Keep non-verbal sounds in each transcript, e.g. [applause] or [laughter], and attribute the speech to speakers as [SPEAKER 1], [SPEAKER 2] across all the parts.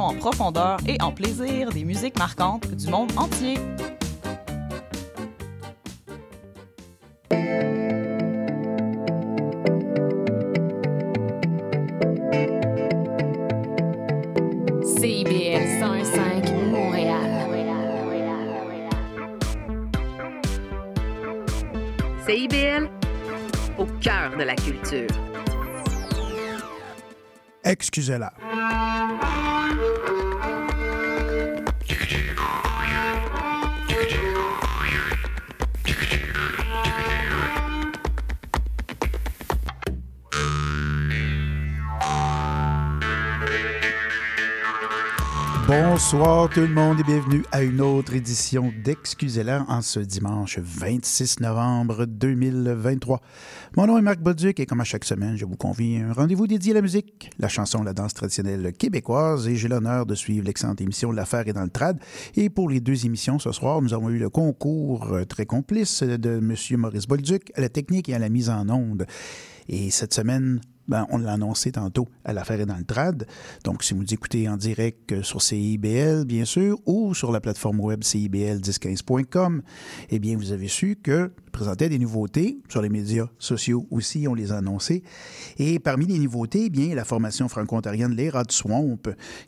[SPEAKER 1] en profondeur et en plaisir des musiques marquantes du monde entier.
[SPEAKER 2] CIBL 105 Montréal.
[SPEAKER 3] CIBL, au cœur de la culture.
[SPEAKER 4] Excusez-la. Bonsoir tout le monde et bienvenue à une autre édition d'Excusez-la en ce dimanche 26 novembre 2023. Mon nom est Marc Bolduc et comme à chaque semaine, je vous convie à un rendez-vous dédié à la musique, la chanson, la danse traditionnelle québécoise et j'ai l'honneur de suivre l'excellente émission L'affaire est dans le trad. Et pour les deux émissions ce soir, nous avons eu le concours euh, très complice de M. Maurice Bolduc à la technique et à la mise en onde. Et cette semaine, ben, on l'a annoncé tantôt à l'affaire est dans le trad. Donc, si vous écoutez en direct sur CIBL, bien sûr, ou sur la plateforme web CIBL1015.com, eh bien, vous avez su que présentait des nouveautés sur les médias sociaux aussi, on les a annoncés. Et parmi les nouveautés, eh bien, la formation franco-ontarienne Les Rats Swamp,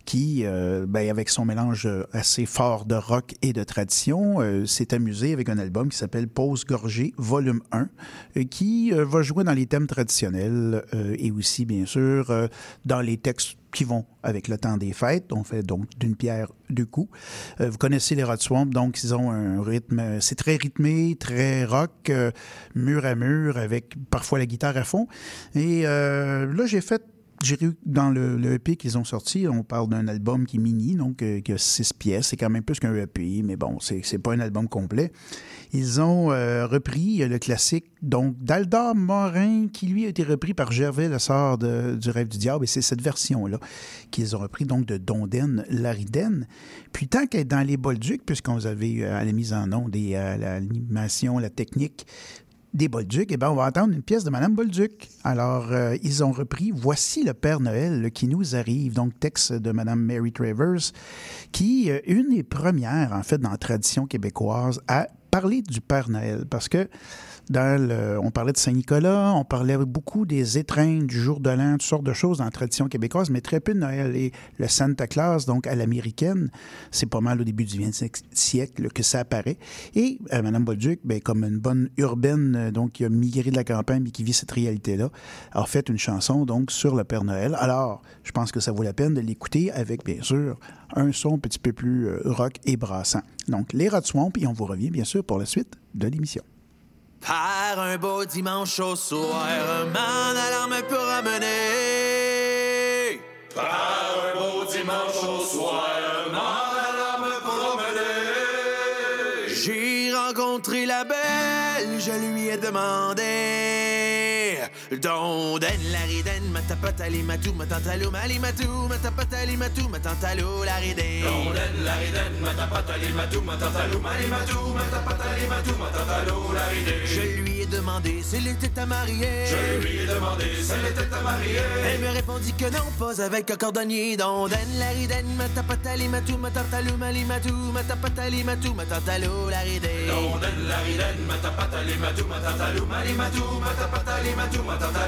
[SPEAKER 4] qui, euh, ben, avec son mélange assez fort de rock et de tradition, euh, s'est amusé avec un album qui s'appelle Pause Gorgée, volume 1, euh, qui euh, va jouer dans les thèmes traditionnels euh, et aussi, bien sûr, euh, dans les textes qui vont avec le temps des fêtes. On fait donc d'une pierre deux coups. Euh, vous connaissez les Rod Swamp, donc ils ont un rythme, c'est très rythmé, très rock, euh, mur à mur, avec parfois la guitare à fond. Et là, j'ai fait dans le, EP qu'ils ont sorti, on parle d'un album qui est mini, donc euh, qui a six pièces. C'est quand même plus qu'un EP, mais bon, c'est pas un album complet. Ils ont euh, repris le classique donc d'Aldor Morin, qui lui a été repris par Gervais Le Sort du Rêve du Diable, et c'est cette version-là qu'ils ont repris donc de Donden Lariden. Puis tant qu'être dans les Bolducs, puisqu'on avait à la mise en onde et à l'animation, la technique, des Bolduc, eh bien, on va entendre une pièce de Madame Bolduc. Alors, euh, ils ont repris Voici le Père Noël qui nous arrive, donc texte de Madame Mary Travers, qui, euh, une des premières, en fait, dans la tradition québécoise, à parler du Père Noël. Parce que on parlait de Saint-Nicolas, on parlait beaucoup des étreintes, du jour de l'an, toutes sortes de choses dans la tradition québécoise, mais très peu de Noël. Et le Santa Claus, donc à l'américaine, c'est pas mal au début du 20e siècle que ça apparaît. Et euh, Mme Bolduc, ben, comme une bonne urbaine, euh, donc qui a migré de la campagne et qui vit cette réalité-là, a fait une chanson donc sur le Père Noël. Alors, je pense que ça vaut la peine de l'écouter avec, bien sûr, un son un petit peu plus euh, rock et brassant. Donc, les Rats Swamp, et on vous revient, bien sûr, pour la suite de l'émission.
[SPEAKER 5] Par un beau dimanche au soir, man alarme pour amener. Par un beau dimanche au soir, man alarme pour amener. J'ai rencontré la belle, je lui ai demandé. Donden, la ridenne, ma tapatali, ma tout, ma tantalou, mali, ma tout, ma tapatali, ma tout, ma tantalou, la ridenne. Donden, la ridenne, ma tapatali, ma tout, ma tantalou, mali, ma tout, ma tapatali, ma tout, ma tantalou, la ridenne. Je lui ai demandé s'il était à marier. Je lui ai demandé s'il était à marier. Elle me répondit que non, pas avec un cordonnier. Donden, la ridenne, ma tapatali, ma tout, ma tantalou, mali, ma tout, ma tapatali, ma tout, ma tantalou, la ridenne. Donden, la ridenne, ma tapatali, ma tout, ma tantalou, mali, ma tout, ma tapatali, ma.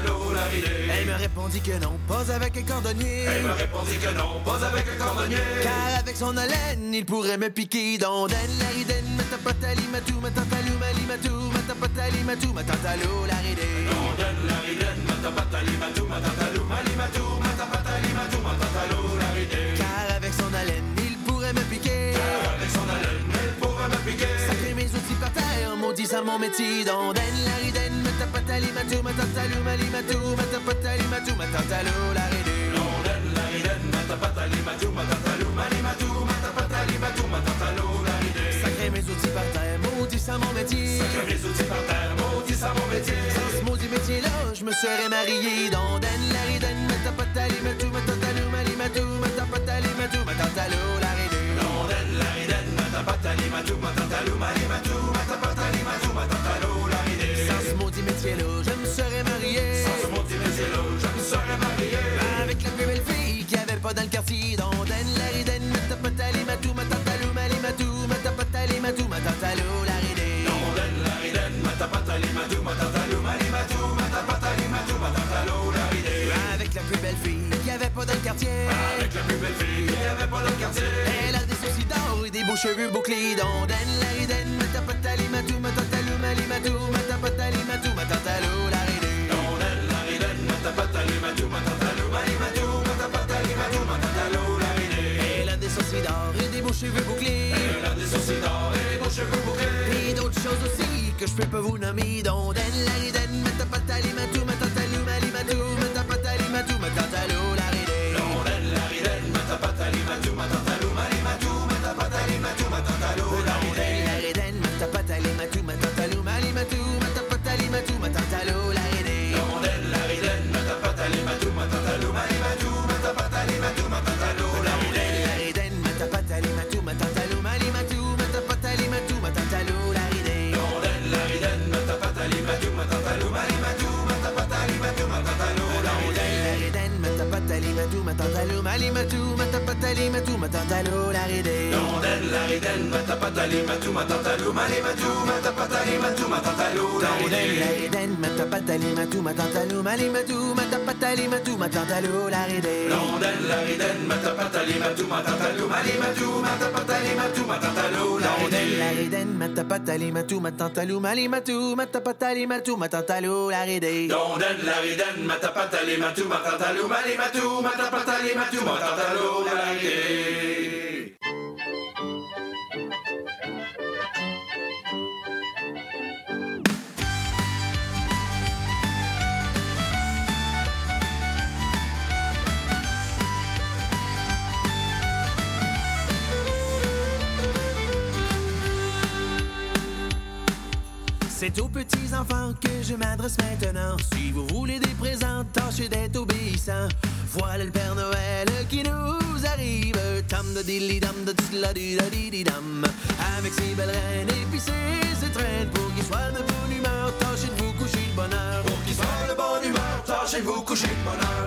[SPEAKER 5] Elle me répondit que non, pas avec un cordonnier. Elle me répondit que non, pas avec un cordonnier. Car avec son haleine, il pourrait me piquer. Donden, la ridenne, ma tapatali, ma tout, ma tantalou, ma tout, ma tapatali, ma tout, ma tantalou, la ridenne. Donden, la ridenne, ma tapatali, ma tout, ma tantalou, ma tout, ma tapatali, ma tout, ma tantalou, la ridenne. Car avec son haleine, il pourrait me piquer. Car avec son haleine, il pourrait me piquer. Sacré mes outils par terre, maudit ça mon métier. Donden, la ridenne, ma tapatali, ma tout, ma tantalou, mali, ma tout, ma tapatali, ma tout, ma tantalou, la ridenne. Donden, la ridenne, ma tapatali, ma tout, ma tantalou, mali, ma tout, ma tapatali, ma tout, ma tantalou, la ridenne. Sacré mes outils par terre, maudit ça mon métier. Sacré mes outils par terre, maudit ça mon métier. Sans ce maudit métier-là, je me serais marié. Donden, la ridenne, ma tapatali, ma tout, ma tantalou, mali, ma tout, ma tapatali, ma tout, ma tantalou, la ridenne. Donden, la Montemelliello, je me serais marié. Sans Montemelliello, je me serais marié. Avec la plus belle fille qui n'y avait pas dans le quartier. Dans Den, Lariden, Matapatali, Matou, Matatalou, Malimatou, Matapatali, Matou, Matatalou, Lariden. Dans Den, Lariden, Matapatali, Matou, Matatalou, Malimatou, Matapatali, Matou, Matatalou, Lariden. Avec la plus belle fille qu'il n'y avait pas dans le quartier. Avec la
[SPEAKER 6] plus belle fille qu'il n'y avait pas dans le quartier.
[SPEAKER 5] Elle a des soucis d'or et des beaux cheveux bouclés. Dans Den, Lariden, Matapatali, Matou, Matatalou, Malimatou, Matapatali, Matou, Elle a des sourcils d'or des cheveux bouclés.
[SPEAKER 6] Elle a des sourcils d'or et des cheveux bouclés.
[SPEAKER 5] Et d'autres choses aussi que je peux pas vous nommer, d'ondaine, la ridène, matapatali, matou, matapatali, matou, matatalo,
[SPEAKER 6] mali, matou, matapatali, matou, matatalo, la ridène. Rondelle, la ridène, matapatali, matou, matatalou, mali, matou, matapatali, matou, matatalo, la
[SPEAKER 5] dilly dam de da di di dam. Avec ses belles reines et puis ses étrennes. Pour qu'il soit de bonne humeur, tâchez de vous coucher de bonheur.
[SPEAKER 6] Pour qu'il soit de bonne humeur, tâchez-vous coucher de bonheur.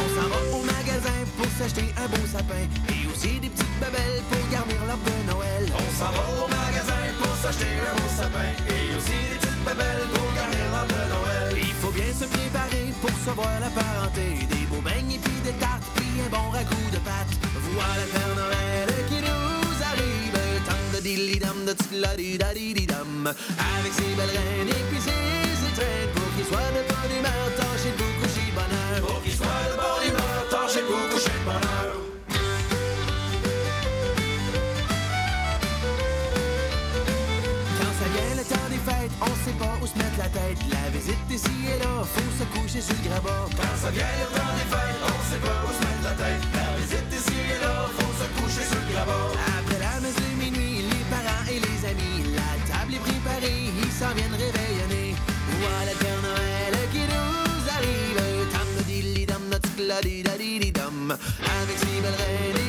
[SPEAKER 5] On s'en va au magasin pour s'acheter un beau sapin. Et aussi des petites babelles pour garnir l'arbre de Noël.
[SPEAKER 6] On s'en va au magasin pour s'acheter un beau sapin et aussi des petites babelles
[SPEAKER 5] savoir la parenté. Des beaux beignes et puis des tartes, puis un bon ragoût de pâtes. Voilà Père Noël qui nous arrive. Tam de dilly dam de tla di da di di dam. Avec ses belles reines et puis ses étrennes. Pour qu'il soit de bonne humeur, tâchez de vous coucher bonheur.
[SPEAKER 6] Pour qu'il soit de bonne humeur, tâchez-vous coucher de bonheur.
[SPEAKER 5] On sait pas où se mettre la tête. La visite ici et là, faut se coucher sur le grabat.
[SPEAKER 6] Quand ça vient le temps des fêtes, on sait pas où se mettre la tête. La visite ici et là, faut se coucher sur le grabat.
[SPEAKER 5] Après la messe de minuit, les parents et les amis, la table est préparée, ils s'en viennent réveillonner. Voilà le Père Noël qui nous arrive. Tam dilly dam di dam. Avec ses belles reines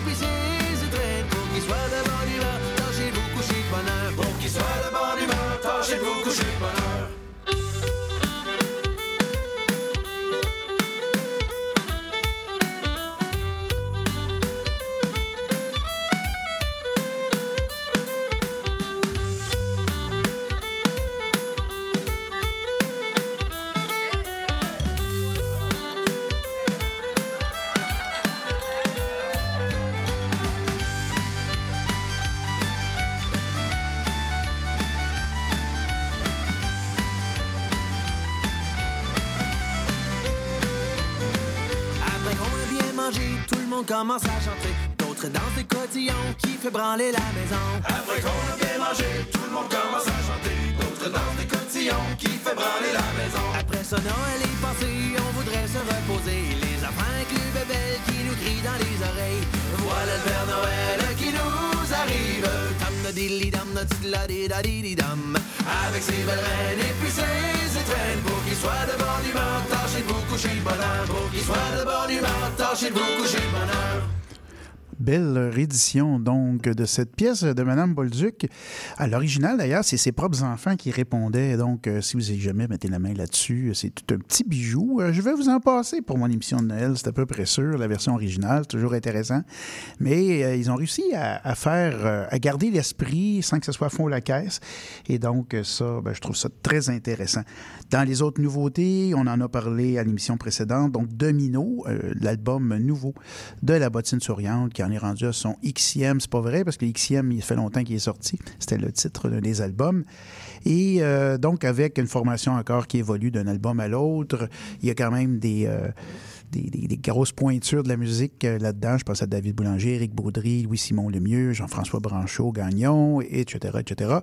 [SPEAKER 5] fait branler la maison.
[SPEAKER 6] Après qu'on a bien mangé, tout le monde commence à chanter. D'autres dansent des cotillons qui fait branler la maison.
[SPEAKER 5] Après ça, Noël est passé, on voudrait se reposer. Les enfants avec les bébelles qui nous crient dans les oreilles. Voilà le Père Noël qui nous arrive. Tam dilly dam da di di dam. Avec ses belles reines et puis ses étrennes. Pour qu'il soit de bonne humeur, tâchez de vous coucher bonheur. Pour qu'il soit de bonne humeur, tâchez de vous coucher bonheur.
[SPEAKER 4] Belle réédition donc de cette pièce de Madame Bolduc. À l'original d'ailleurs, c'est ses propres enfants qui répondaient. Donc, euh, si vous n'avez jamais mettez la main là-dessus, c'est tout un petit bijou. Euh, je vais vous en passer pour mon émission de Noël, c'est à peu près sûr. La version originale, toujours intéressant. Mais euh, ils ont réussi à, faire, euh, à garder l'esprit sans que ce soit fond la caisse. Et donc, euh, ça, ben, je trouve ça très intéressant. Dans les autres nouveautés, on en a parlé à l'émission précédente. Donc, Domino, euh, l'album nouveau de la bottine souriante qui en est rendu à son Xème. C'est pas vrai parce que Xème, il fait longtemps qu'il est sorti. C'était le titre d'un des albums. Et euh, donc, avec une formation encore qui évolue d'un album à l'autre, il y a quand même des. euh, des, grosses pointures de la musique euh, là-dedans. Je pense à David Boulanger, Éric Baudry, Louis-Simon Lemieux, Jean-François Branchot, Gagnon, etc., etc.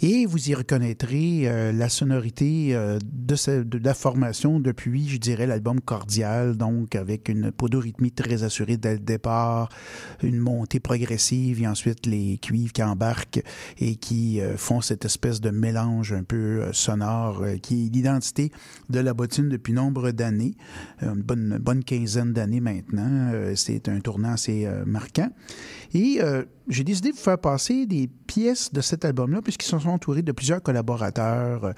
[SPEAKER 4] Et vous y reconnaîtrez euh, la sonorité euh, de, ce- de la formation depuis, je dirais, l'album Cordial, donc avec une podorythmie très assurée dès le départ, une montée progressive et ensuite les cuivres qui embarquent et qui font cette espèce de mélange un peu sonore qui est l'identité de la bottine depuis nombre d'années, une bonne, bonne quinzaine d'années maintenant. Euh, C'est un tournant assez euh, marquant. Et euh, j'ai décidé de vous faire passer des pièces de cet album-là, puisqu'ils se sont entourés de plusieurs collaborateurs,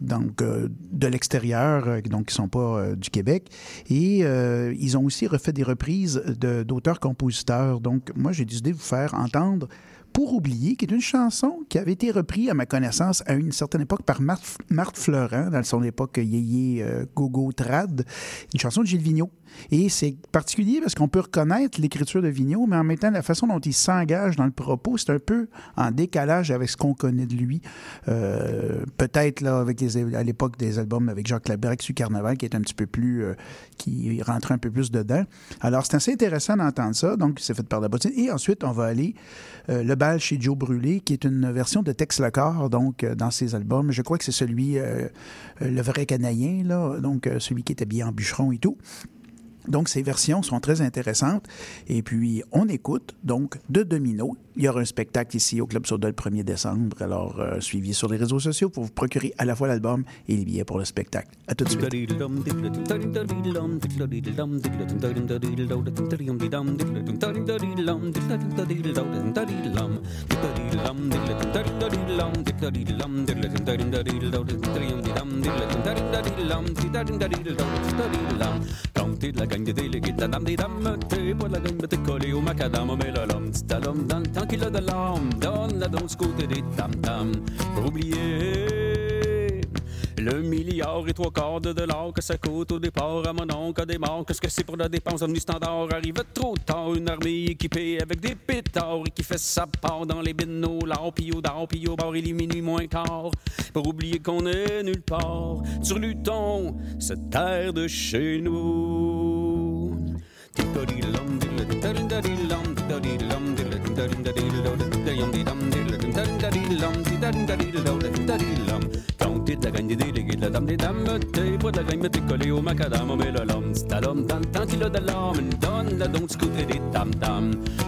[SPEAKER 4] donc de l'extérieur, donc qui ne sont pas du Québec. Et ils ont aussi refait des reprises d'auteurs-compositeurs. Donc, moi, j'ai décidé de vous faire entendre pour oublier, qui est une chanson qui avait été reprise, à ma connaissance, à une certaine époque par Marthe, Marthe dans son époque Yéyé euh, Gogo Trad, une chanson de Gilles Vigneault. Et c'est particulier parce qu'on peut reconnaître l'écriture de Vigneault, mais en même temps, la façon dont il s'engage dans le propos, c'est un peu en décalage avec ce qu'on connaît de lui. Euh, Peut-être là, avec les, à l'époque des albums avec Jacques Labrec sur Carnaval, qui est un petit peu plus. euh, qui rentrait un peu plus dedans. Alors, c'est assez intéressant d'entendre ça. Donc, c'est fait par la bottine. Et ensuite, on va aller euh, Le bal chez Joe Brûlé, qui est une version de Tex Le Corps, donc, dans ses albums. Je crois que c'est celui, le vrai canadien, là, donc celui qui est habillé en bûcheron et tout. Donc, ces versions sont très intéressantes. Et puis, on écoute, donc, de Domino. Il y aura un spectacle ici au Club Soda le 1er décembre. Alors, euh, suivi sur les réseaux sociaux pour vous procurer à la fois l'album et les billets pour le spectacle. À tout de suite.
[SPEAKER 7] Gang des délégués de la dame des dames, t'es pas de la gang, mais t'es collé au macadam, mais l'homme, petit à l'homme, dans le temps qu'il a de l'âme, donne la danse côté des tam-tam, pour oublier le milliard et trois quarts de dollars que ça coûte au départ à mon oncle à des morts. Qu'est-ce que c'est pour la dépense omni standard? Arrive trop tard, une armée équipée avec des pétards et qui fait sa part dans les binolars, puis au dard, puis au bar, il est minuit moins quart. Pour oublier qu'on est nulle part sur Luton, cette terre de chez nous.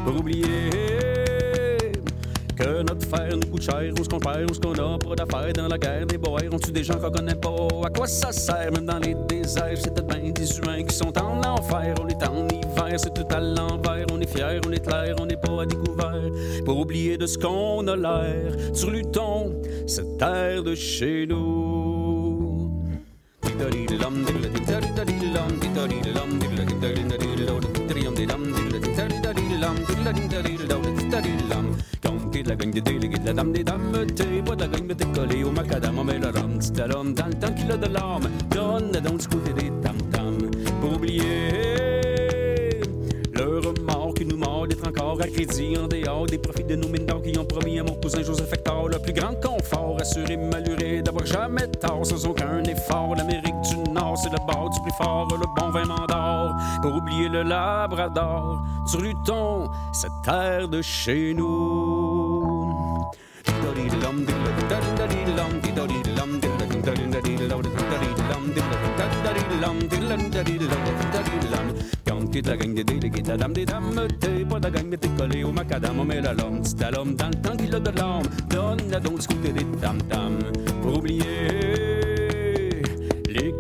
[SPEAKER 7] Pour oublier que notre fer nous coûte cher, où ce qu'on perd, où ce qu'on a, pas d'affaires dans la guerre des boys, on tue des gens qu'on connaît pas, à quoi ça sert, même dans les déserts, c'est peut-être bien des humains qui sont en enfer, on est en hiver, c'est tout à l'envers, on est fiers, on est clair, on n'est pas à découvert, pour oublier de ce qu'on a l'air, sur Luton, cette terre de chez nous. De la gang des délégués de la dame des dames, t'es pas de la gang, mais t'es collé au macadam, mais le rhum, l'homme, dans le temps qu'il a de l'âme, donne donc du côté des tam-tam, pour oublier le remords qui nous mord d'être encore à crédit en dehors des profits de nos mines d'or qui ont promis à mon cousin Joseph Hector le plus grand confort, assuré maluré d'avoir jamais tort sans aucun effort. L'Amérique du Nord, c'est le bord du plus fort, le bon vin mandor, pour oublier le Labrador, sur Luton, cette terre de chez nous. De la des de t'es pas au macadam, dans qu'il a de donne donc des tam-tam, pour oublier les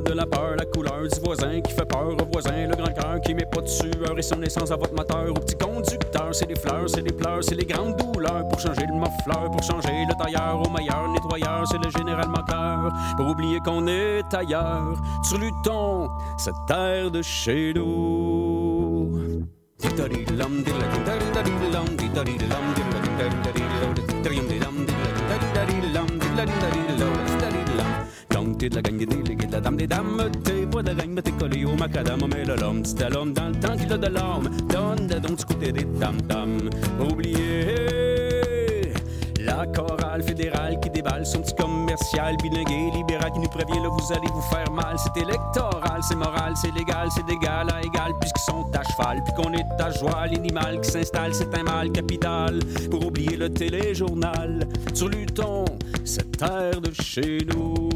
[SPEAKER 7] de la peur, la couleur du voisin qui fait peur au voisin, le grand cœur qui met pas de sueur et son essence à votre moteur. Au petit conducteur, c'est des fleurs, c'est des pleurs, c'est les grandes douleurs pour changer le fleur, pour changer le tailleur au meilleur nettoyeur, c'est le général moqueur. Pour oublier qu'on est ailleurs, sur Luton, cette terre de chez nous. T'es de la gagne des délégués de la dame des dames, t'es bois de gagne, mais t'es collé au macadam, mais le l'homme, c'est l'homme dans le temps qu'il a de l'homme, donne donc du côté des tam-tam, oubliez la chorale fédérale qui déballe son petit commercial bilingué, libéral qui nous prévient là vous allez vous faire mal. C'est électoral, c'est moral, c'est légal, c'est d'égal à égal puisqu'ils sont à cheval, puis qu'on est à joie. L'animal qui s'installe, c'est un mal capital pour oublier le téléjournal sur Luton, cette terre de chez nous.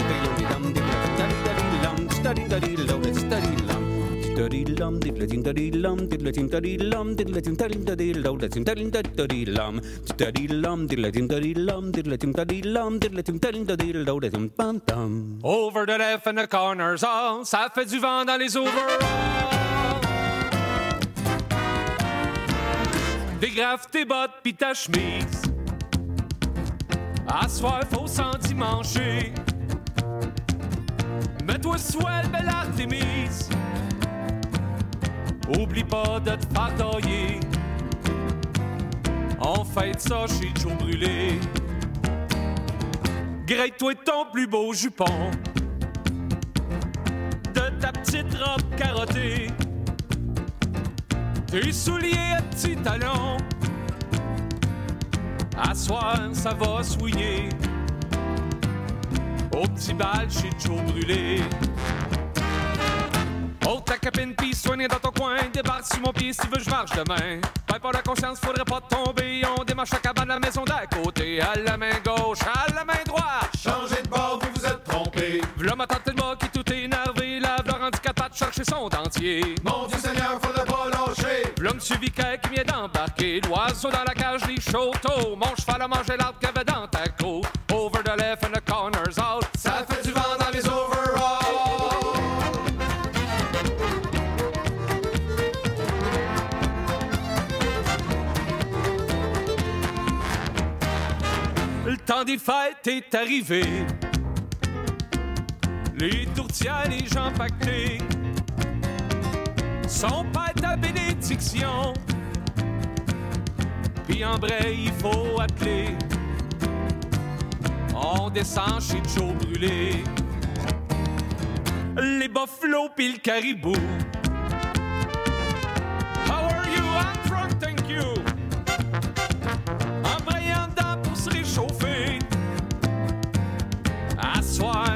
[SPEAKER 8] Over the left and the corners, oh, ça fait du vent dans les overalls. Dégraffe tes bottes pis ta chemise. À faut s'endimancher. Mets-toi belle. Oublie pas de te faire tailler. On fête ça chez Joe Brûlé. Grille-toi ton plus beau jupon. De ta petite robe carottée. Tes souliers à petits talons. À soir, ça va souiller. Au petit bal chez Joe Brûlé. Capine pis soignée dans ton coin. Débarque sur mon pied si tu veux, je marche demain. Pas pas la conscience, faudrait pas tomber. On démarche la cabane, la maison d'à côté. À la main gauche, à la main droite.
[SPEAKER 6] Changez de bord, vous vous êtes trompé.
[SPEAKER 8] V'là ma tante moi qui tout énervé. La v'là rendu capable de chercher son dentier.
[SPEAKER 6] Mon Dieu Seigneur, faudrait pas lâcher.
[SPEAKER 8] L'homme suivi qui vient d'embarquer. L'oiseau dans la cage, les chauteaux. Mon cheval a mangé l'arbre temps des fêtes est arrivé. Les tourtières, les gens pactés sont pas ta bénédiction. Puis en vrai, il faut appeler. On descend chez Joe Brûlé. Les buffalo pis le caribou.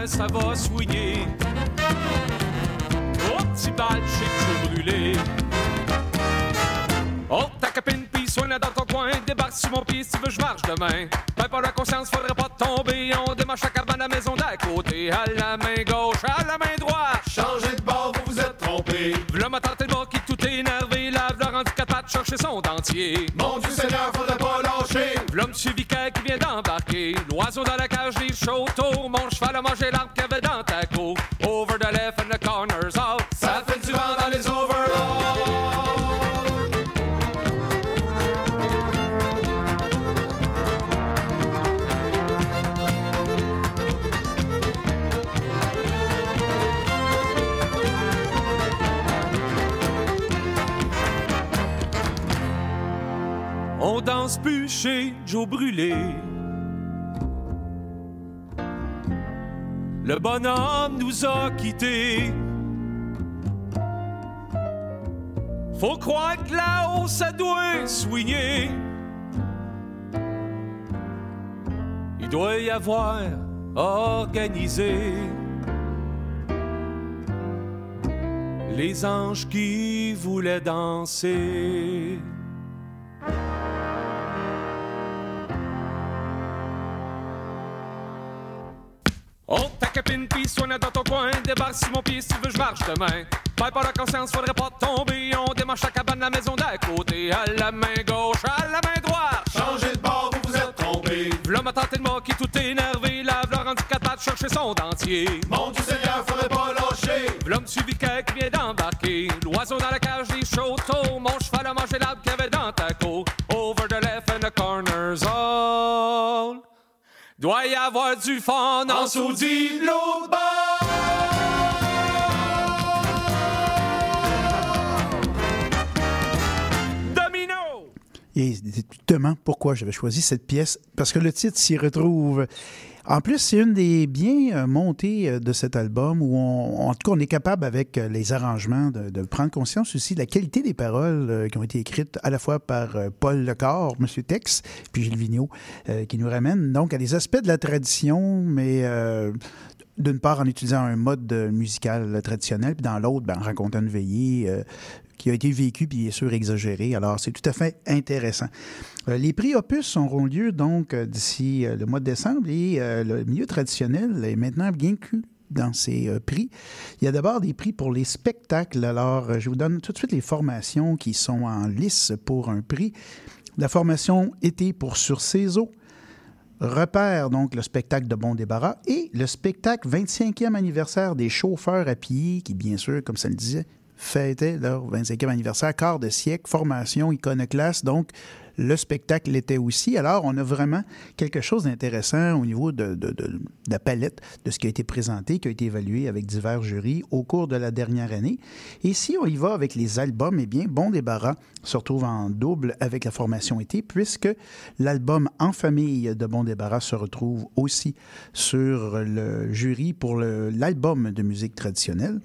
[SPEAKER 8] Ça va souiller. Au petit bal chez Joe Brûlé. Oh, ta copine pis soigne dans ton coin. Débarque sur mon pied si tu veux, je marche demain. Ben, pas la conscience, faudrait pas tomber. On démarche la cabane à la maison d'à côté. À la main gauche, à la main droite.
[SPEAKER 6] Changez de bord, vous vous êtes trompé.
[SPEAKER 8] V'là ma et le qui tout énervé. Chercher son dentier.
[SPEAKER 6] Mon Dieu Seigneur, faudrait pas lâcher.
[SPEAKER 8] L'homme suivi qui vient d'embarquer. L'oiseau dans la cage, les chauteaux. Mon cheval a mangé l'arbre qu'il avait dans ta cour. Chez Joe Brûlé. Le bonhomme nous a quittés. Faut croire que là-haut, ça doit soigner. Il doit y avoir organisé les anges qui voulaient danser. Oh, ta copine pis Puis soigne dans ton coin, débarque sur mon pied si tu veux, je marche demain. Pas par la conscience, faudrait pas tomber. On démarche la cabane, la maison d'à côté. À la main gauche, à la main droite.
[SPEAKER 6] Changez de bord, vous vous êtes trompé.
[SPEAKER 8] V'là m'a tenté de moquer tout énervé. Lave le rendu capable de chercher son dentier.
[SPEAKER 6] Mon Dieu Seigneur, faudrait pas lâcher.
[SPEAKER 8] V'là me suivi quelqu'un qui vient d'embarquer. L'oiseau dans la cage des chauteaux. Mon cheval a mangé l'arbre qu'il y avait dans ta côte. Over the left and the corners all. Doit y avoir du fun en
[SPEAKER 6] de l'autre bord.
[SPEAKER 8] domino.
[SPEAKER 4] Et justement, pourquoi j'avais choisi cette pièce? Parce que le titre s'y retrouve. En plus, c'est une des biens euh, montées euh, de cet album où, on, en tout cas, on est capable, avec euh, les arrangements, de, prendre conscience aussi de la qualité des paroles qui ont été écrites à la fois par Paul Lecor, M. Tex, puis Gilles Vigneault, qui nous ramène donc à des aspects de la tradition, mais d'une part en utilisant un mode musical traditionnel, puis dans l'autre, ben, en racontant une veillée qui a été puis bien sûr exagérée. Alors, c'est tout à fait intéressant. Euh, les prix Opus auront lieu donc euh, d'ici euh, le mois de décembre et le milieu traditionnel est maintenant bien inclus dans ces prix. Il y a d'abord des prix pour les spectacles. Alors, je vous donne tout de suite les formations qui sont en lice pour un prix. La formation été pour Sur ses eaux. Repère, donc, le spectacle de Bon Débarras et le spectacle 25e anniversaire des chauffeurs à pied, qui, bien sûr, comme ça le disait, fêtait leur 25e anniversaire, quart de siècle, formation iconoclaste. Donc, le spectacle l'était aussi. Alors, on a vraiment quelque chose d'intéressant au niveau de, de- la palette de ce qui a été présenté, qui a été évalué avec divers jurys au cours de la dernière année. Et si on y va avec les albums, eh bien, Bon Débarras se retrouve en double avec la formation été, puisque l'album En famille de Bon Débarras se retrouve aussi sur le jury pour l'album de musique traditionnelle.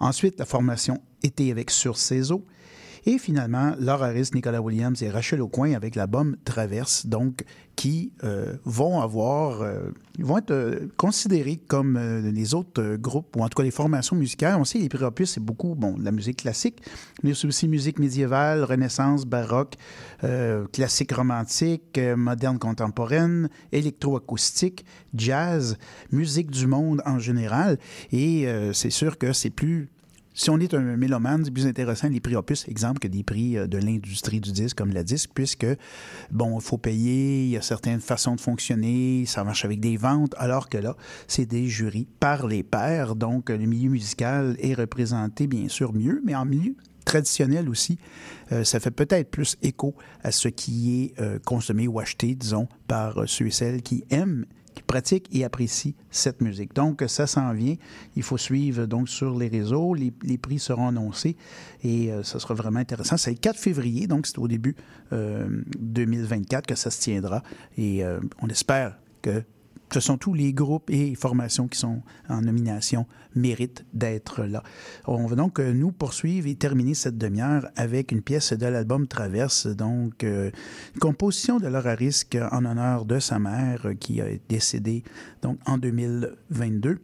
[SPEAKER 4] Ensuite, la formation été avec Sur ses eaux. Et finalement, Laura Harris, Nicolas Williams et Rachel Aucoin avec l'album Traverse, donc, qui euh, vont avoir, euh, vont être euh, considérés comme les autres groupes, ou en tout cas les formations musicales. On sait, les prix c'est beaucoup, bon, de la musique classique, mais aussi musique médiévale, renaissance, baroque, classique romantique, moderne contemporaine, électroacoustique, jazz, musique du monde en général. Et c'est sûr que c'est plus si on est un mélomane, c'est plus intéressant les prix opus, exemple, que des prix euh, de l'industrie du disque comme la disque, puisque, bon, il faut payer, il y a certaines façons de fonctionner, ça marche avec des ventes, alors que là, c'est des jurys par les pairs, donc le milieu musical est représenté, bien sûr, mieux, mais en milieu traditionnel aussi, euh, ça fait peut-être plus écho à ce qui est euh, consommé ou acheté, disons, par ceux et celles qui aiment qui pratiquent et apprécient cette musique. Donc, ça s'en vient. Il faut suivre donc sur les réseaux. Les, prix seront annoncés et euh, ça sera vraiment intéressant. C'est le 4 février, donc c'est au début euh, 2024 que ça se tiendra. Et euh, on espère que ce sont tous les groupes et formations qui sont en nomination méritent d'être là. On va donc euh, nous poursuivre et terminer cette demi-heure avec une pièce de l'album Traverse, donc euh, une composition de Laura Risk en honneur de sa mère euh, qui a décédé donc en 2022.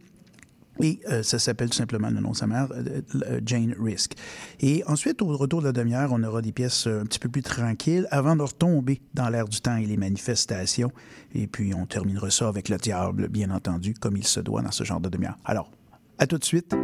[SPEAKER 4] Et euh, ça s'appelle tout simplement le nom de sa mère, euh, euh, Jane Risk. Et ensuite, au retour de la demi-heure, on aura des pièces un petit peu plus tranquilles avant de retomber dans l'air du temps et les manifestations. Et puis, on terminera ça avec le diable, bien entendu, comme il se doit dans ce genre de demi-heure. Alors, à tout de suite.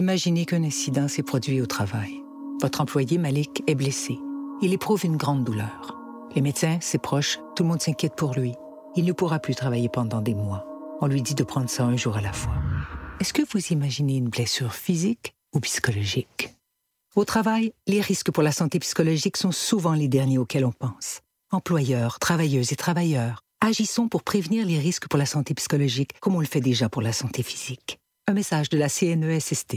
[SPEAKER 9] Imaginez qu'un incident s'est produit au travail. Votre employé Malik est blessé. Il éprouve une grande douleur. Les médecins, ses proches, tout le monde s'inquiète pour lui. Il ne pourra plus travailler pendant des mois. On lui dit de prendre ça un jour à la fois. Est-ce que vous imaginez une blessure physique ou psychologique? Au travail, les risques pour la santé psychologique sont souvent les derniers auxquels on pense. Employeurs, travailleuses et travailleurs, agissons pour prévenir les risques pour la santé psychologique comme on le fait déjà pour la santé physique. Message de la CNESST.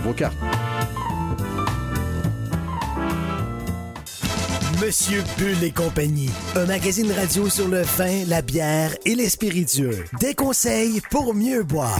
[SPEAKER 10] Monsieur Bull et compagnie, un magazine radio sur le vin, la bière et les spiritueux. Des conseils pour mieux boire.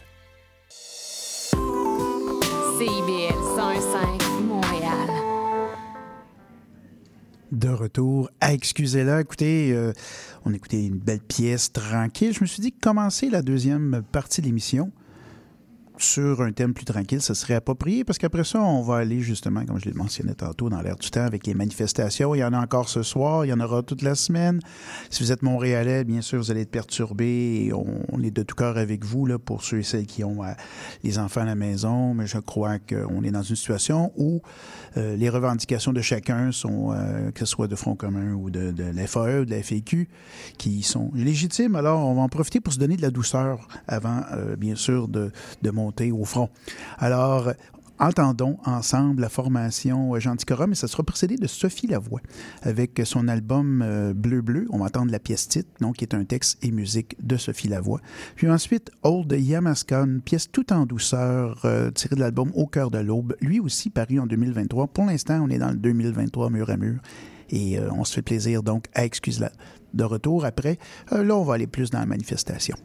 [SPEAKER 4] De retour Excusez-la. Écoutez, euh, on écoutait une belle pièce tranquille. Je me suis dit commencer la deuxième partie de l'émission sur un thème plus tranquille, ce serait approprié parce qu'après ça, on va aller justement, comme je l'ai mentionné tantôt, dans l'air du temps avec les manifestations. Il y en a encore ce soir, il y en aura toute la semaine. Si vous êtes montréalais, bien sûr, vous allez être perturbé et on, est de tout cœur avec vous là, pour ceux et celles qui ont euh, les enfants à la maison. Mais je crois qu'on est dans une situation où euh, les revendications de chacun sont, euh, que ce soit de Front commun ou de, de la FAE ou de la FAQ, qui sont légitimes. Alors, on va en profiter pour se donner de la douceur avant, bien sûr, de, de monter au front. Alors, entendons ensemble la formation Gentilcorum, mais ça sera précédé de Sophie Lavoie avec son album euh, Bleu Bleu. On va entendre la pièce titre, donc, qui est un texte et musique de Sophie Lavoie. Puis ensuite, Old Yamaska, une pièce tout en douceur euh, tirée de l'album Au cœur de l'aube, lui aussi paru en 2023. Pour l'instant, on est dans le 2023 mur à mur. Et euh, on se fait plaisir donc à Excuse-la. De retour après, euh, là, on va aller plus dans la manifestation.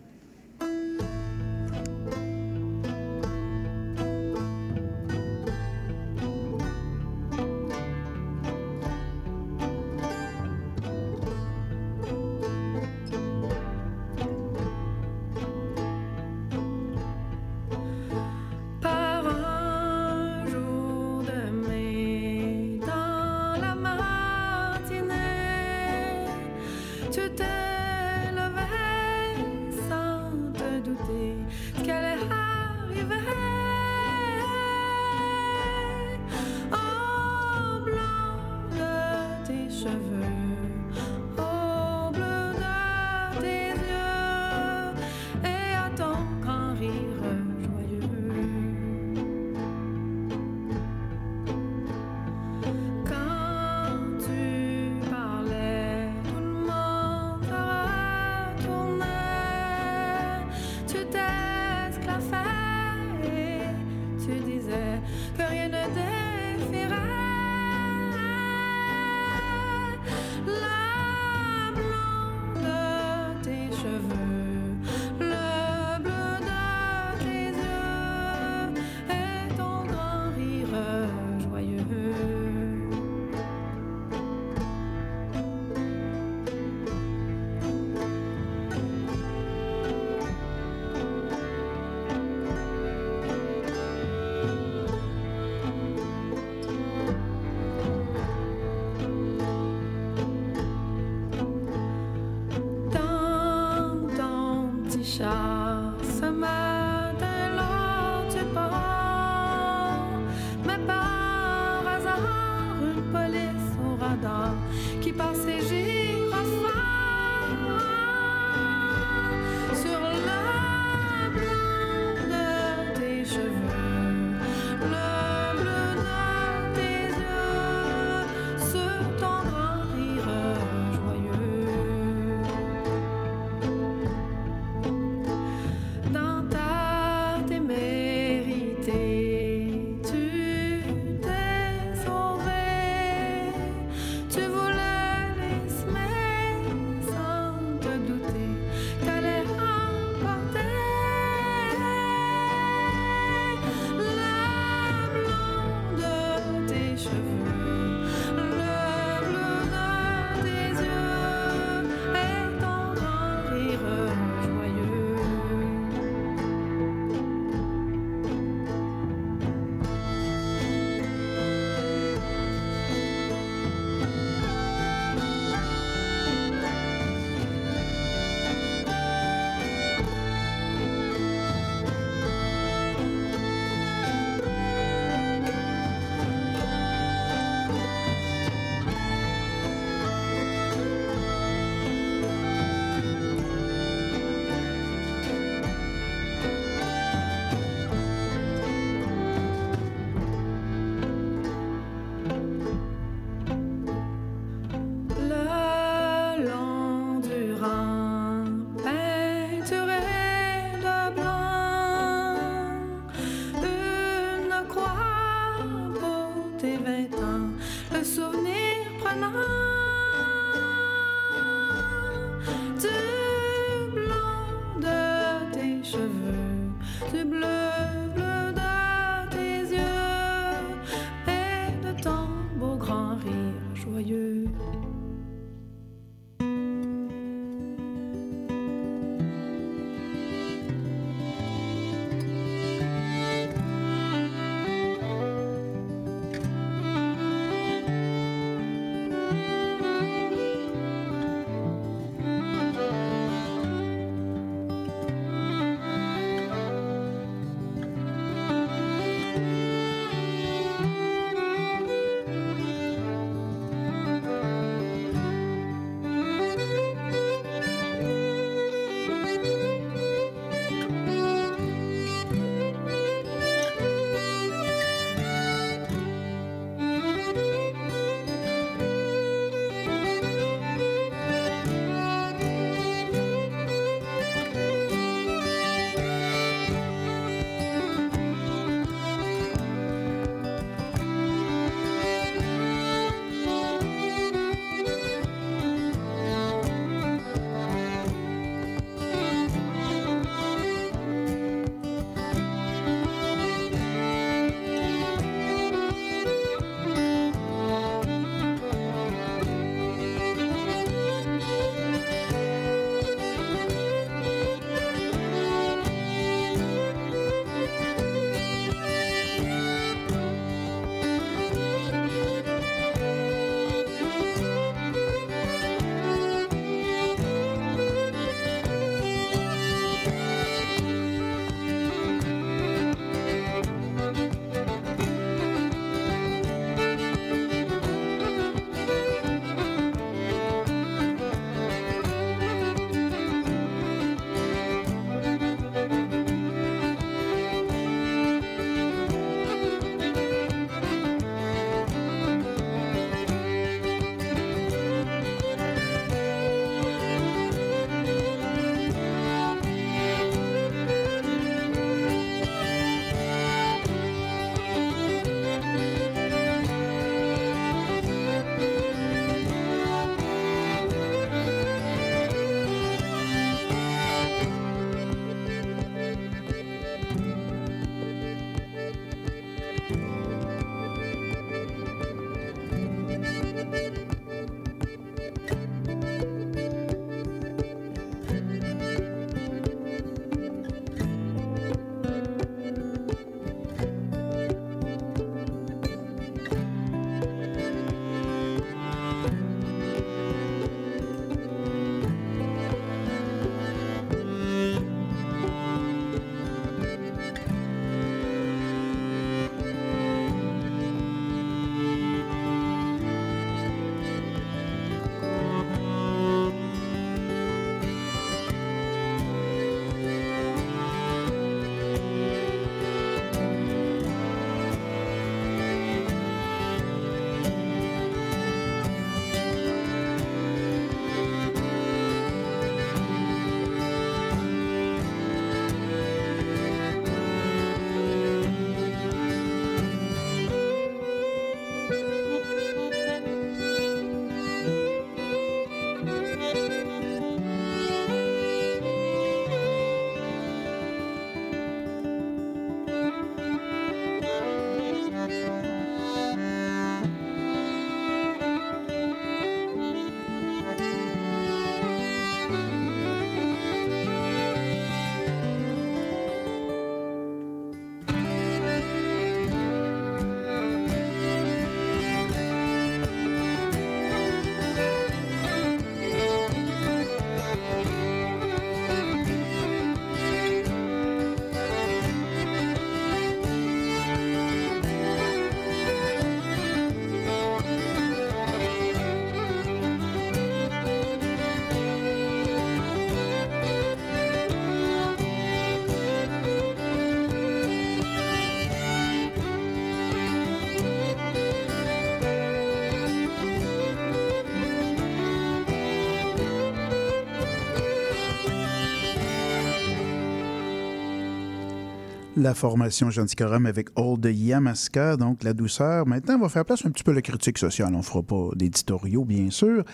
[SPEAKER 11] La
[SPEAKER 4] formation Genticorum avec Old Yamaska, donc la douceur. Maintenant, on va faire place un petit peu à la critique sociale. On ne fera pas d'éditoriaux, bien sûr.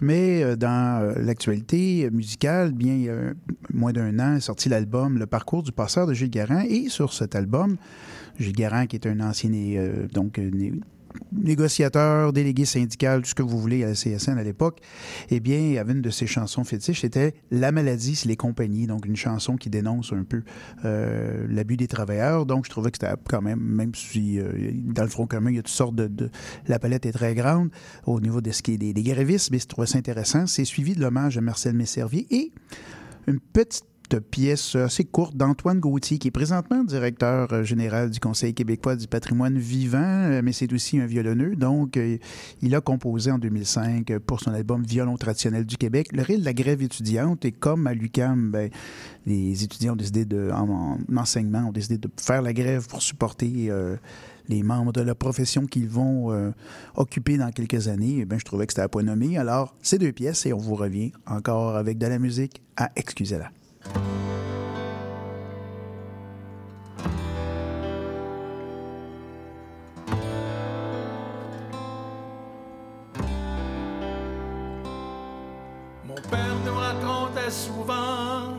[SPEAKER 4] Mais euh, dans euh, l'actualité musicale, bien, moins d'un an, est sorti l'album Le parcours du passeur de Gilles Garand. Et sur cet album, Gilles Garand, qui est un ancien euh, donc, né- négociateur, délégué syndical, tout ce que vous voulez à la CSN à l'époque, eh bien, il y avait une de ses chansons fétiches, c'était La maladie, c'est les compagnies, donc une chanson qui dénonce un peu euh, l'abus des travailleurs. Donc, je trouvais que c'était quand même, même si euh, dans le front commun, il y a toutes sortes de, La palette est très grande au niveau de ce qui est des, des grévistes, mais je trouvais ça intéressant. C'est suivi de l'hommage à Marcel Messervier et une petite pièce assez courte d'Antoine Gauthier, qui est présentement directeur euh, général du Conseil québécois du patrimoine vivant, euh, mais c'est aussi un violonneux. Donc, euh, il a composé en 2005 euh, pour son album Violon traditionnel du Québec le rire de la grève étudiante. Et comme à l'UQAM, ben, les étudiants ont décidé de, en, en enseignement, ont décidé de faire la grève pour supporter les membres de la profession qu'ils vont occuper dans quelques années, eh bien, je trouvais que c'était à point nommé. Alors, ces deux pièces, et on vous revient encore avec de la musique à Excusez-la.
[SPEAKER 6] Mon père nous racontait souvent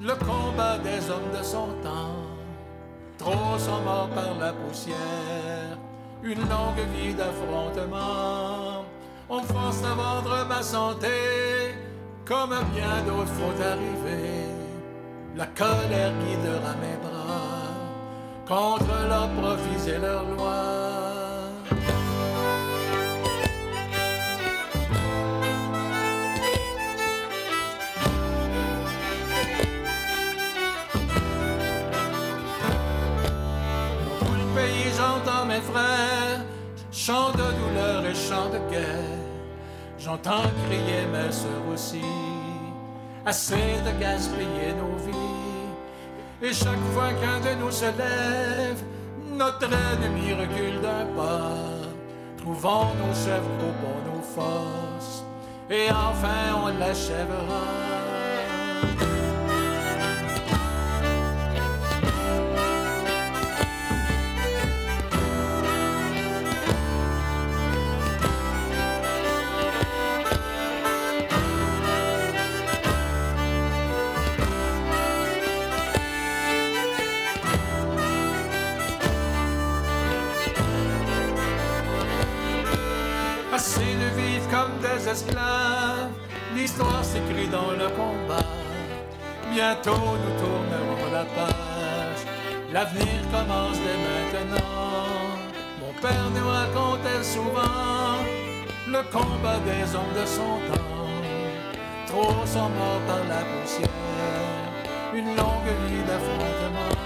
[SPEAKER 6] le combat des hommes de son temps. Trop sont morts par la poussière, une longue vie d'affrontement. On me force à vendre ma santé, comme bien d'autres faut arriver. La colère guidera mes bras contre leurs profits et leurs lois. Dans tout le pays, j'entends mes frères, chants de douleur et chants de guerre. J'entends crier mes sœurs aussi, assez de gaspiller nos vies. Et chaque fois qu'un de nous se lève, notre ennemi recule d'un pas. Trouvons nos chefs, groupons nos forces, et enfin on l'achèvera. Bientôt nous tournerons la page, l'avenir commence dès maintenant. Mon père nous racontait souvent le combat des hommes de son temps. Trop sont morts par la poussière, une longue vie d'affrontement.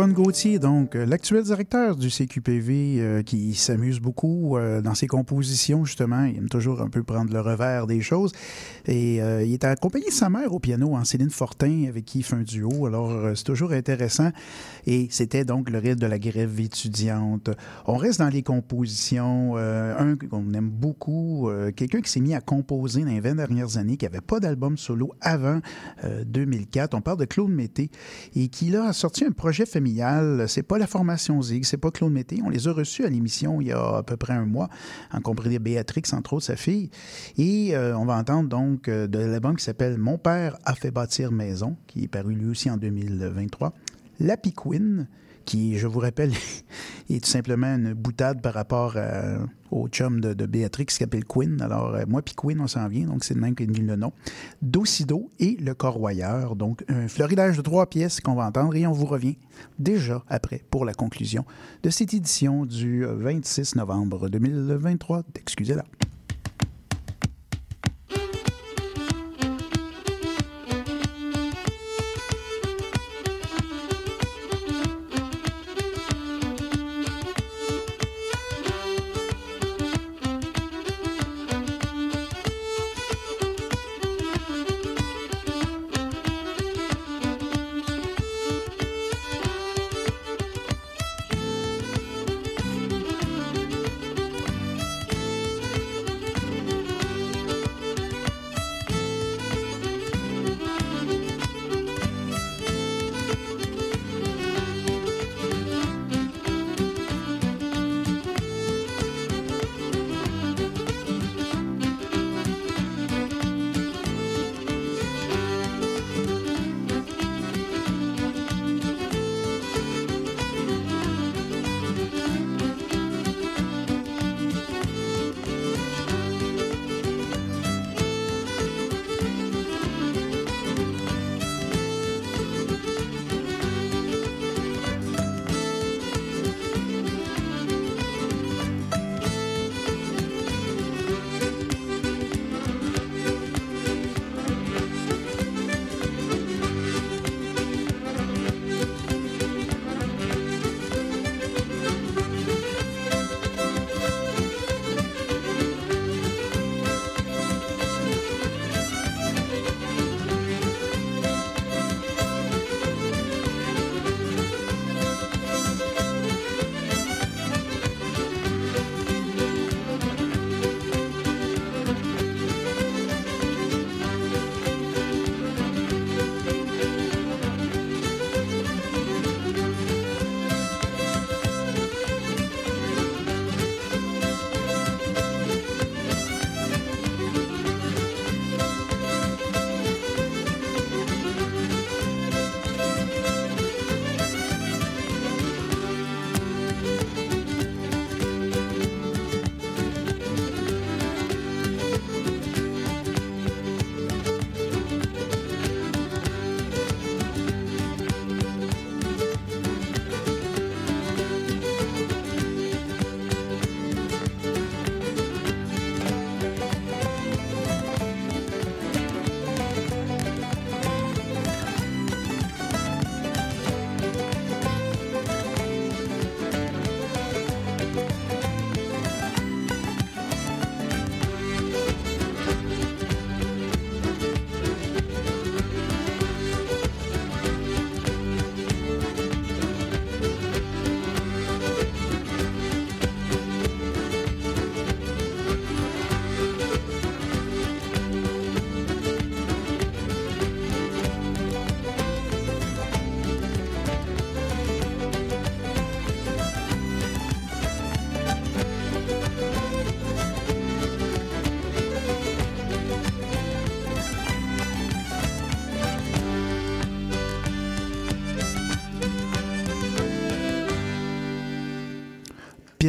[SPEAKER 4] Antoine Gauthier, donc euh, l'actuel directeur du CQPV, euh, qui s'amuse beaucoup euh, dans ses compositions, justement. Il aime toujours un peu prendre le revers des choses. Et euh, il est accompagné de sa mère au piano, en Céline Fortin, avec qui il fait un duo. Alors, euh, c'est toujours intéressant. Et c'était donc le rythme de la grève étudiante. On reste dans les compositions. euh, un qu'on aime beaucoup, quelqu'un qui s'est mis à composer dans les 20 dernières années, qui n'avait pas d'album solo avant euh, 2004. On parle de Claude Mété et qui là a sorti un projet familial. C'est pas la formation Zig, c'est pas Claude Mété. On les a reçus à l'émission il y a à peu près un mois, en de Béatrix, entre autres, sa fille. Et on va entendre donc euh, de l'album qui s'appelle Mon père a fait bâtir maison, qui est paru lui aussi en 2023. La Piquine, qui, je vous rappelle, [laughs] est tout simplement une boutade par rapport à- au chum de, Béatrix qui s'appelle Quinn. Alors, euh, moi puis Quinn, on s'en vient, donc c'est le même qui devenu le nom. Docido et Le Corroyeur, donc un florilège de trois pièces qu'on va entendre et on vous revient déjà après pour la conclusion de cette édition du 26 novembre 2023 d'Excusez-la.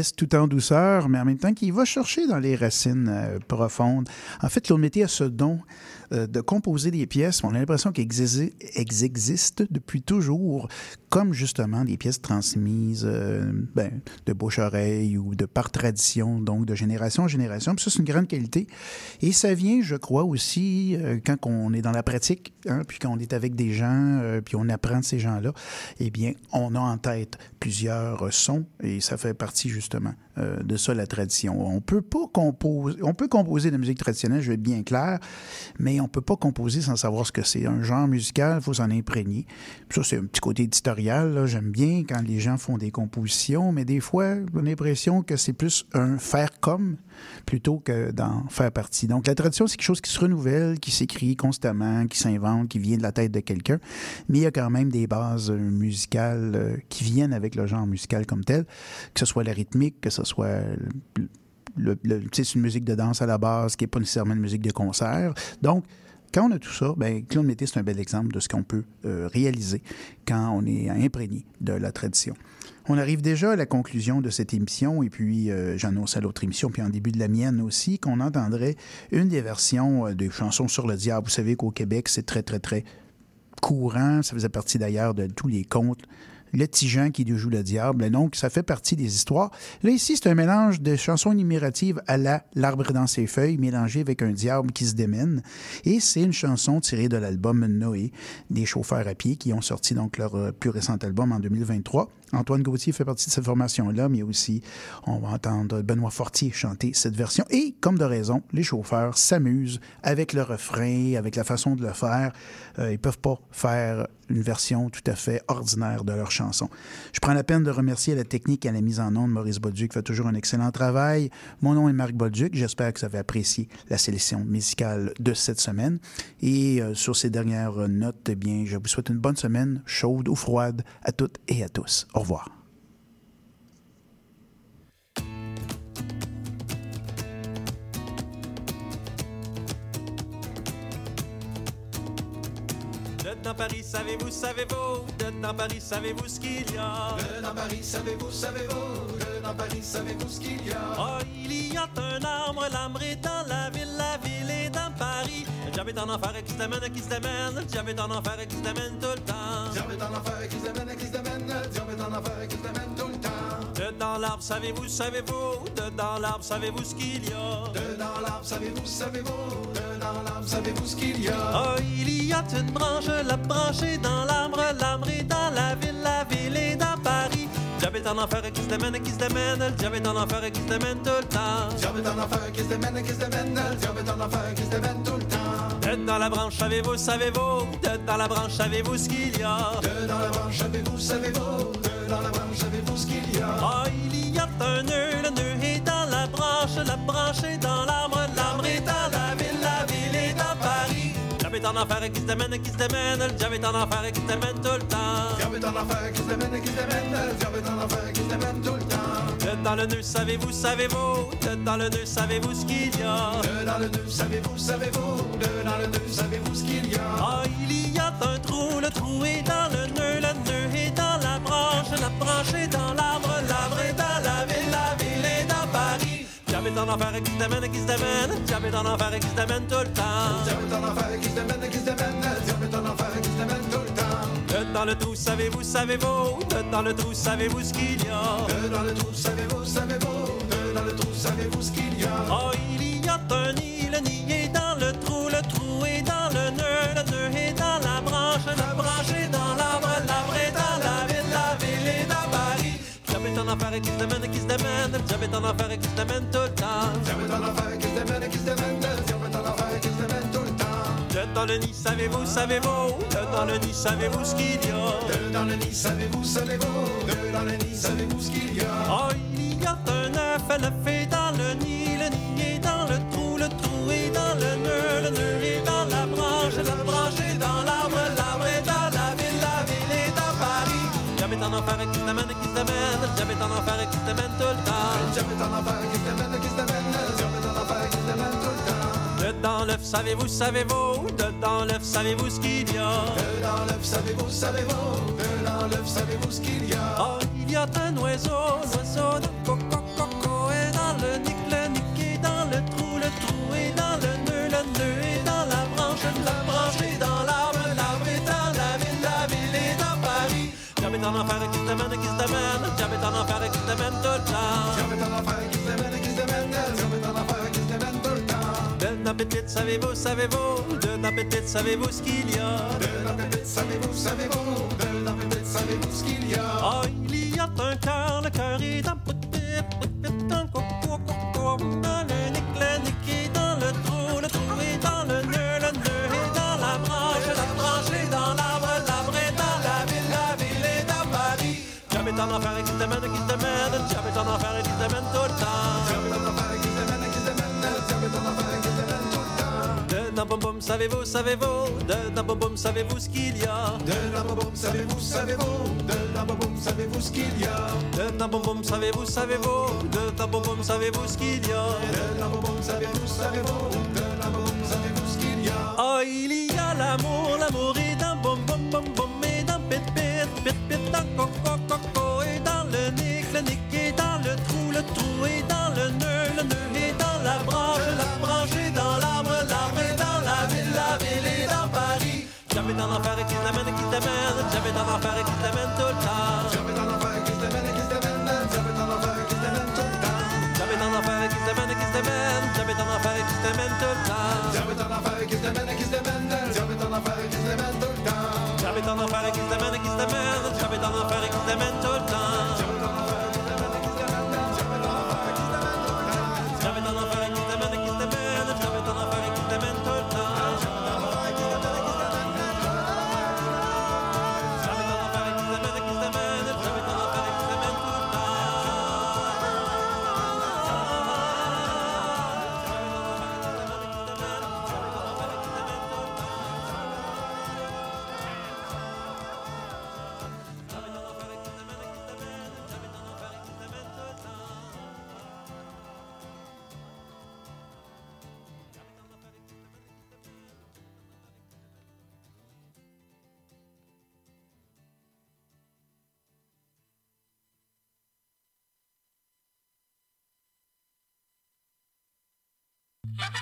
[SPEAKER 4] Tout en douceur, mais en même temps qui va chercher dans les racines euh, profondes. En fait, Claude Mété a ce don euh, de composer des pièces. On a l'impression qu'elles exi- elles existent depuis toujours, comme justement des pièces transmises euh, ben, de bouche-oreille ou de par tradition, donc de génération en génération. Ça, c'est une grande qualité. Et ça vient, je crois, aussi euh, quand on est dans la pratique, hein, puis quand on est avec des gens, euh, puis on apprend de ces gens-là, eh bien, on a en tête plusieurs sons et ça fait partie justement de ça la tradition. On peut pas composer, on peut composer de la musique traditionnelle, je vais être bien clair, mais on peut pas composer sans savoir ce que c'est. Un genre musical, il faut s'en imprégner. Ça, c'est un petit côté éditorial. J'aime bien quand les gens font des compositions, mais des fois, j'ai l'impression que c'est plus un faire comme plutôt que d'en faire partie. Donc, la tradition, c'est quelque chose qui se renouvelle, qui s'écrit constamment, qui s'invente, qui vient de la tête de quelqu'un, mais il y a quand même des bases euh, musicales euh, qui viennent avec le genre musical comme tel, que ce soit la rythmique, que ce soit le- le- c'est une musique de danse à la base qui n'est pas nécessairement une musique de concert. Donc, quand on a tout ça, ben, Claude Mété, c'est un bel exemple de ce qu'on peut euh, réaliser quand on est imprégné de la tradition. On arrive déjà à la conclusion de cette émission, et puis euh, j'annonce à l'autre émission, puis en début de la mienne aussi, qu'on entendrait une des versions euh, des chansons sur le diable. Vous savez qu'au Québec, c'est très, très, très courant. Ça faisait partie d'ailleurs de tous les contes. Le petit qui joue le diable. Et donc, ça fait partie des histoires. Là, ici, c'est un mélange de chansons numératives à la L'arbre dans ses feuilles, mélangé avec un diable qui se démène. Et c'est une chanson tirée de l'album Noé, des chauffeurs à pied, qui ont sorti donc leur euh, plus récent album en 2023. Antoine Gauthier fait partie de cette formation-là, mais aussi, on va entendre Benoît Fortier chanter cette version. Et, comme de raison, les chauffeurs s'amusent avec le refrain, avec la façon de le faire. Euh, ils peuvent pas faire une version tout à fait ordinaire de leur chanson. Je prends la peine de remercier la technique et la mise en onde Maurice Bolduc, fait toujours un excellent travail. Mon nom est Marc Bolduc. J'espère que vous avez apprécié la sélection musicale de cette semaine. Et euh, sur ces dernières notes, eh bien, je vous souhaite une bonne semaine, chaude ou froide, à toutes et à tous. Au revoir.
[SPEAKER 12] Dedans Paris, savez-vous, savez-vous Dedans Paris, savez-vous ce qu'il y a?
[SPEAKER 13] Dedans Paris, savez-vous, savez-vous Dedans Paris, savez-vous ce qu'il y a?
[SPEAKER 12] Oh, il y a un arbre, l'arbre est dans la ville, la ville est dans Paris. Est en enfer et qui se démène, qui se démène. Est en enfer et qui se démène tout le temps.
[SPEAKER 13] Est en enfer et qui se démène, qui se démène. Est en enfer et qui se démène.
[SPEAKER 12] Dedans l'arbre, savez-vous, savez-vous Dedans l'arbre, savez-vous ce qu'il y a?
[SPEAKER 13] Dedans l'arbre, savez-vous, savez-vous Dedans l'arbre, savez-vous ce qu'il y a?
[SPEAKER 12] Oh, il y a une branche, la branche est dans l'arbre, l'arbre est dans la ville, la ville est dans Paris. Le diable est en enfer et qui se démène, qui se démène. Le diable est en enfer et qui se démène tout le temps.
[SPEAKER 13] Le diable est en enfer et qui se démène, qui se démène. Le diable est en enfer et qui se démène tout le temps.
[SPEAKER 12] Dedans la branche, savez-vous, savez-vous Dedans la branche, savez-vous ce qu'il y a?
[SPEAKER 13] Dedans la branche, savez-vous, savez-vous Dedans la branche, savez-vous ce qu'il y a
[SPEAKER 12] Oh, il y a un nœud, le nœud est dans la branche, la branche est dans l'arbre, l'arbre est dans la ville, la ville est dans Paris. Le diable est en enfer et qui se démène, qui se démène, le diable est en enfer et qui se démène tout le temps.
[SPEAKER 13] Le diable est en enfer et qui se démène, qui se démène. Le diable est en enfer et qui se démène tout le temps.
[SPEAKER 12] Dedans le nœud, savez-vous, savez-vous Dedans le nœud, savez-vous ce qu'il y a
[SPEAKER 13] Dedans le nœud, savez-vous, savez-vous Dedans le nœud, savez-vous ce qu'il y a
[SPEAKER 12] Oh, il y a un trou, le trou est dans le nœud, le nœud est dans branche, la branche est dans l'arbre, l'arbre est dans la ville, la ville est dans Paris. Est en enfer et qui se démène, qui se démène, est en enfer et qui se démène tout le temps.
[SPEAKER 13] Est en enfer et qui se démène, qui se démène. Est en enfer et qui se démène tout le temps.
[SPEAKER 12] Dedans le trou, savez-vous, savez-vous? Dedans le trou, savez-vous ce qu'il y a?
[SPEAKER 13] Dedans le trou, savez-vous, savez-vous? Dedans le trou, savez-vous ce qu'il y a?
[SPEAKER 12] Oh, il y a un nid, le nid est dans enfer et qui se démène, qui se démène, le diable est en enfer et qui se démène tout le temps.
[SPEAKER 13] Le diable est en enfer et qui se démène, qui se démène. Le diable est en enfer et qui se démène tout le temps.
[SPEAKER 12] Dedans le nid, savez-vous, savez-vous? Dedans le nid, savez-vous ce qu'il y a?
[SPEAKER 13] Dedans le nid, savez-vous, savez-vous? Dedans le nid, savez-vous ce qu'il y a?
[SPEAKER 12] Oh, il y a un œuf, l'œuf est dans le nid, le nid est dans le trou, le trou est dans le nœud, le nœud est dans la branche, la branche est dans l'arbre, enfer et qui se t'amène et qui se t'amène. Le diable est en enfer et qui se t'amène tout le temps.
[SPEAKER 13] Le est en enfer et qui se t'amène et qui se t'amène. Le est en enfer et qui se t'amène tout le temps.
[SPEAKER 12] Dedans l'œuf, savez-vous, savez-vous? Dedans l'œuf, savez-vous ce qu'il y a?
[SPEAKER 13] Dedans l'œuf, savez-vous, savez-vous? Dedans l'œuf, savez-vous ce qu'il y a?
[SPEAKER 12] Oh, il y a un oiseau, l'oiseau de coco, coco Et dans le nick, le nick, et dans le trou, le trou Et dans le nœud, le nœud, et dans la branche, la branche, et dans l'arbre est en enfer qui se qui se. Le en enfer qui se tout le temps. De la petite, savez-vous, savez-vous? La petite, savez-vous ce qu'il y a? La petite, savez-vous, savez-vous? La petite, savez-vous ce qu'il y a? Oh, il y a un cœur, le cœur est le petit, coco, coco, dans en enfer et qui t'amène, qui t'amène, diable est en enfer et qui t'amène tout le temps. Diable est en enfer et qui t'amène, qui t'amène, diable est en enfer et qui t'amène tout le temps. De dans boum boum, savez-vous, savez-vous, de dans boum boum, savez-vous ce qu'il y a? De dans boum boum, savez-vous, savez-vous, de dans boum boum, savez-vous ce qu'il y a? De dans boum boum, savez-vous, savez-vous, de dans boum boum, savez-vous ce qu'il y a? De dans boum boum, savez-vous, savez-vous, de dans boum boum, savez-vous ce qu'il y a? Oh, il y a l'amour, l'amour est dans boum boum boum boum et dans pit pit dans coco coco et dans le nick, le nick est dans le trou, le trou est dans le nœud, le nœud est dans la branche, la branche est dans l'arbre, l'arbre est dans la ville, la ville est dans Paris. J'avais dans l'enfer et qui t'amène, qui t'amène, j'avais dans l'enfer et qui t'amène tout le temps. J'avais dans l'enfer et qui t'amène, qui t'amène, j'avais dans l'enfer et qui t'amène tout le temps. J'avais dans l'enfer et qui t'amène, qui t'amène, j'avais dans l'enfer et qui t'amène tout le temps. J'avais dans l'enfer et qui t'amène, qui t'amène, j'avais dans l'enfer et qui t'amène tout le temps. J'avais dans l'enfer et qui t'amène, qui t'amène,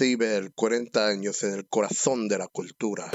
[SPEAKER 14] CIBEL, 40 años en el corazón de la cultura.